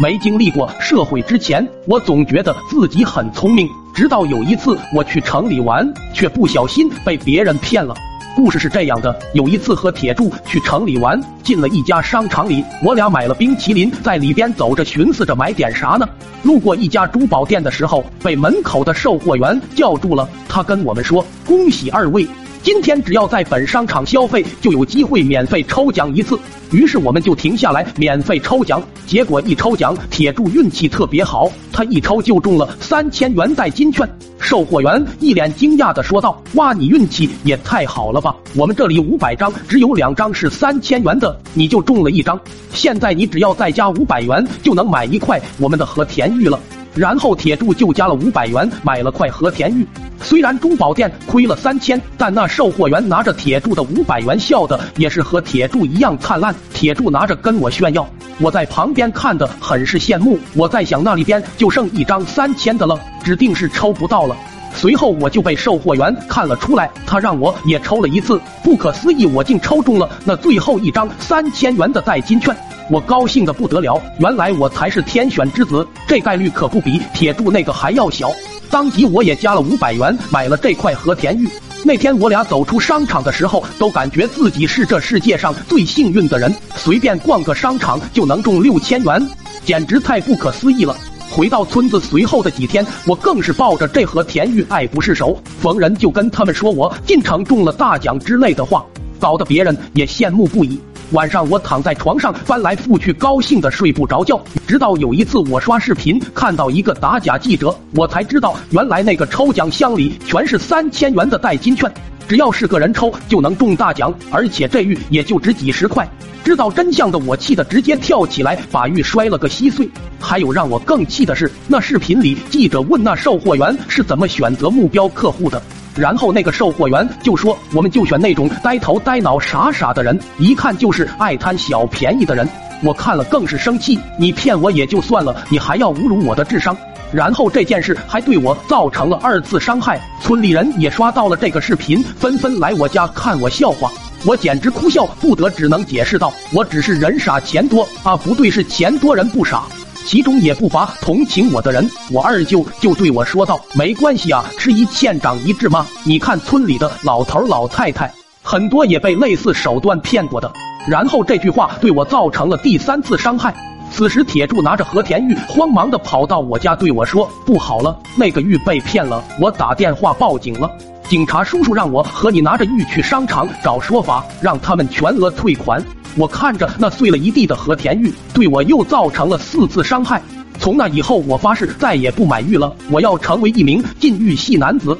没经历过社会之前，我总觉得自己很聪明。直到有一次我去城里玩，却不小心被别人骗了。故事是这样的：有一次和铁柱去城里玩，进了一家商场里，我俩买了冰淇淋，在里边走着，寻思着买点啥呢。路过一家珠宝店的时候，被门口的售货员叫住了。他跟我们说：“恭喜二位。”今天只要在本商场消费，就有机会免费抽奖一次。于是我们就停下来免费抽奖。结果一抽奖，铁柱运气特别好，他一抽就中了三千元代金券。售货员一脸惊讶的说道：“哇，你运气也太好了吧！我们这里五百张，只有两张是三千元的，你就中了一张。现在你只要再加五百元，就能买一块我们的和田玉了。”然后铁柱就加了五百元买了块和田玉。虽然珠宝店亏了三千，但那售货员拿着铁柱的五百元笑的也是和铁柱一样灿烂。铁柱拿着跟我炫耀，我在旁边看的很是羡慕。我在想那里边就剩一张三千的了，指定是抽不到了。随后我就被售货员看了出来，他让我也抽了一次。不可思议，我竟抽中了那最后一张三千元的代金券。我高兴的不得了，原来我才是天选之子，这概率可不比铁柱那个还要小。当即我也加了五百元买了这块和田玉。那天我俩走出商场的时候，都感觉自己是这世界上最幸运的人，随便逛个商场就能中六千元，简直太不可思议了。回到村子随后的几天，我更是抱着这和田玉爱不释手，逢人就跟他们说我进城中了大奖之类的话，搞得别人也羡慕不已。晚上我躺在床上翻来覆去，高兴的睡不着觉。直到有一次我刷视频看到一个打假记者，我才知道原来那个抽奖箱里全是三千元的代金券，只要是个人抽就能中大奖，而且这玉也就值几十块。知道真相的我气得直接跳起来把玉摔了个稀碎。还有让我更气的是，那视频里记者问那售货员是怎么选择目标客户的。然后那个售货员就说：“我们就选那种呆头呆脑、傻傻的人，一看就是爱贪小便宜的人。”我看了更是生气，你骗我也就算了，你还要侮辱我的智商。然后这件事还对我造成了二次伤害，村里人也刷到了这个视频，纷纷来我家看我笑话，我简直哭笑不得，只能解释道：“我只是人傻钱多啊，不对，是钱多人不傻。”其中也不乏同情我的人，我二舅就对我说道：“没关系啊，吃一堑长一智嘛。你看村里的老头老太太，很多也被类似手段骗过的。”然后这句话对我造成了第三次伤害。此时铁柱拿着和田玉，慌忙的跑到我家对我说：“不好了，那个玉被骗了，我打电话报警了。警察叔叔让我和你拿着玉去商场找说法，让他们全额退款。”我看着那碎了一地的和田玉，对我又造成了四次伤害。从那以后，我发誓再也不买玉了。我要成为一名禁欲系男子。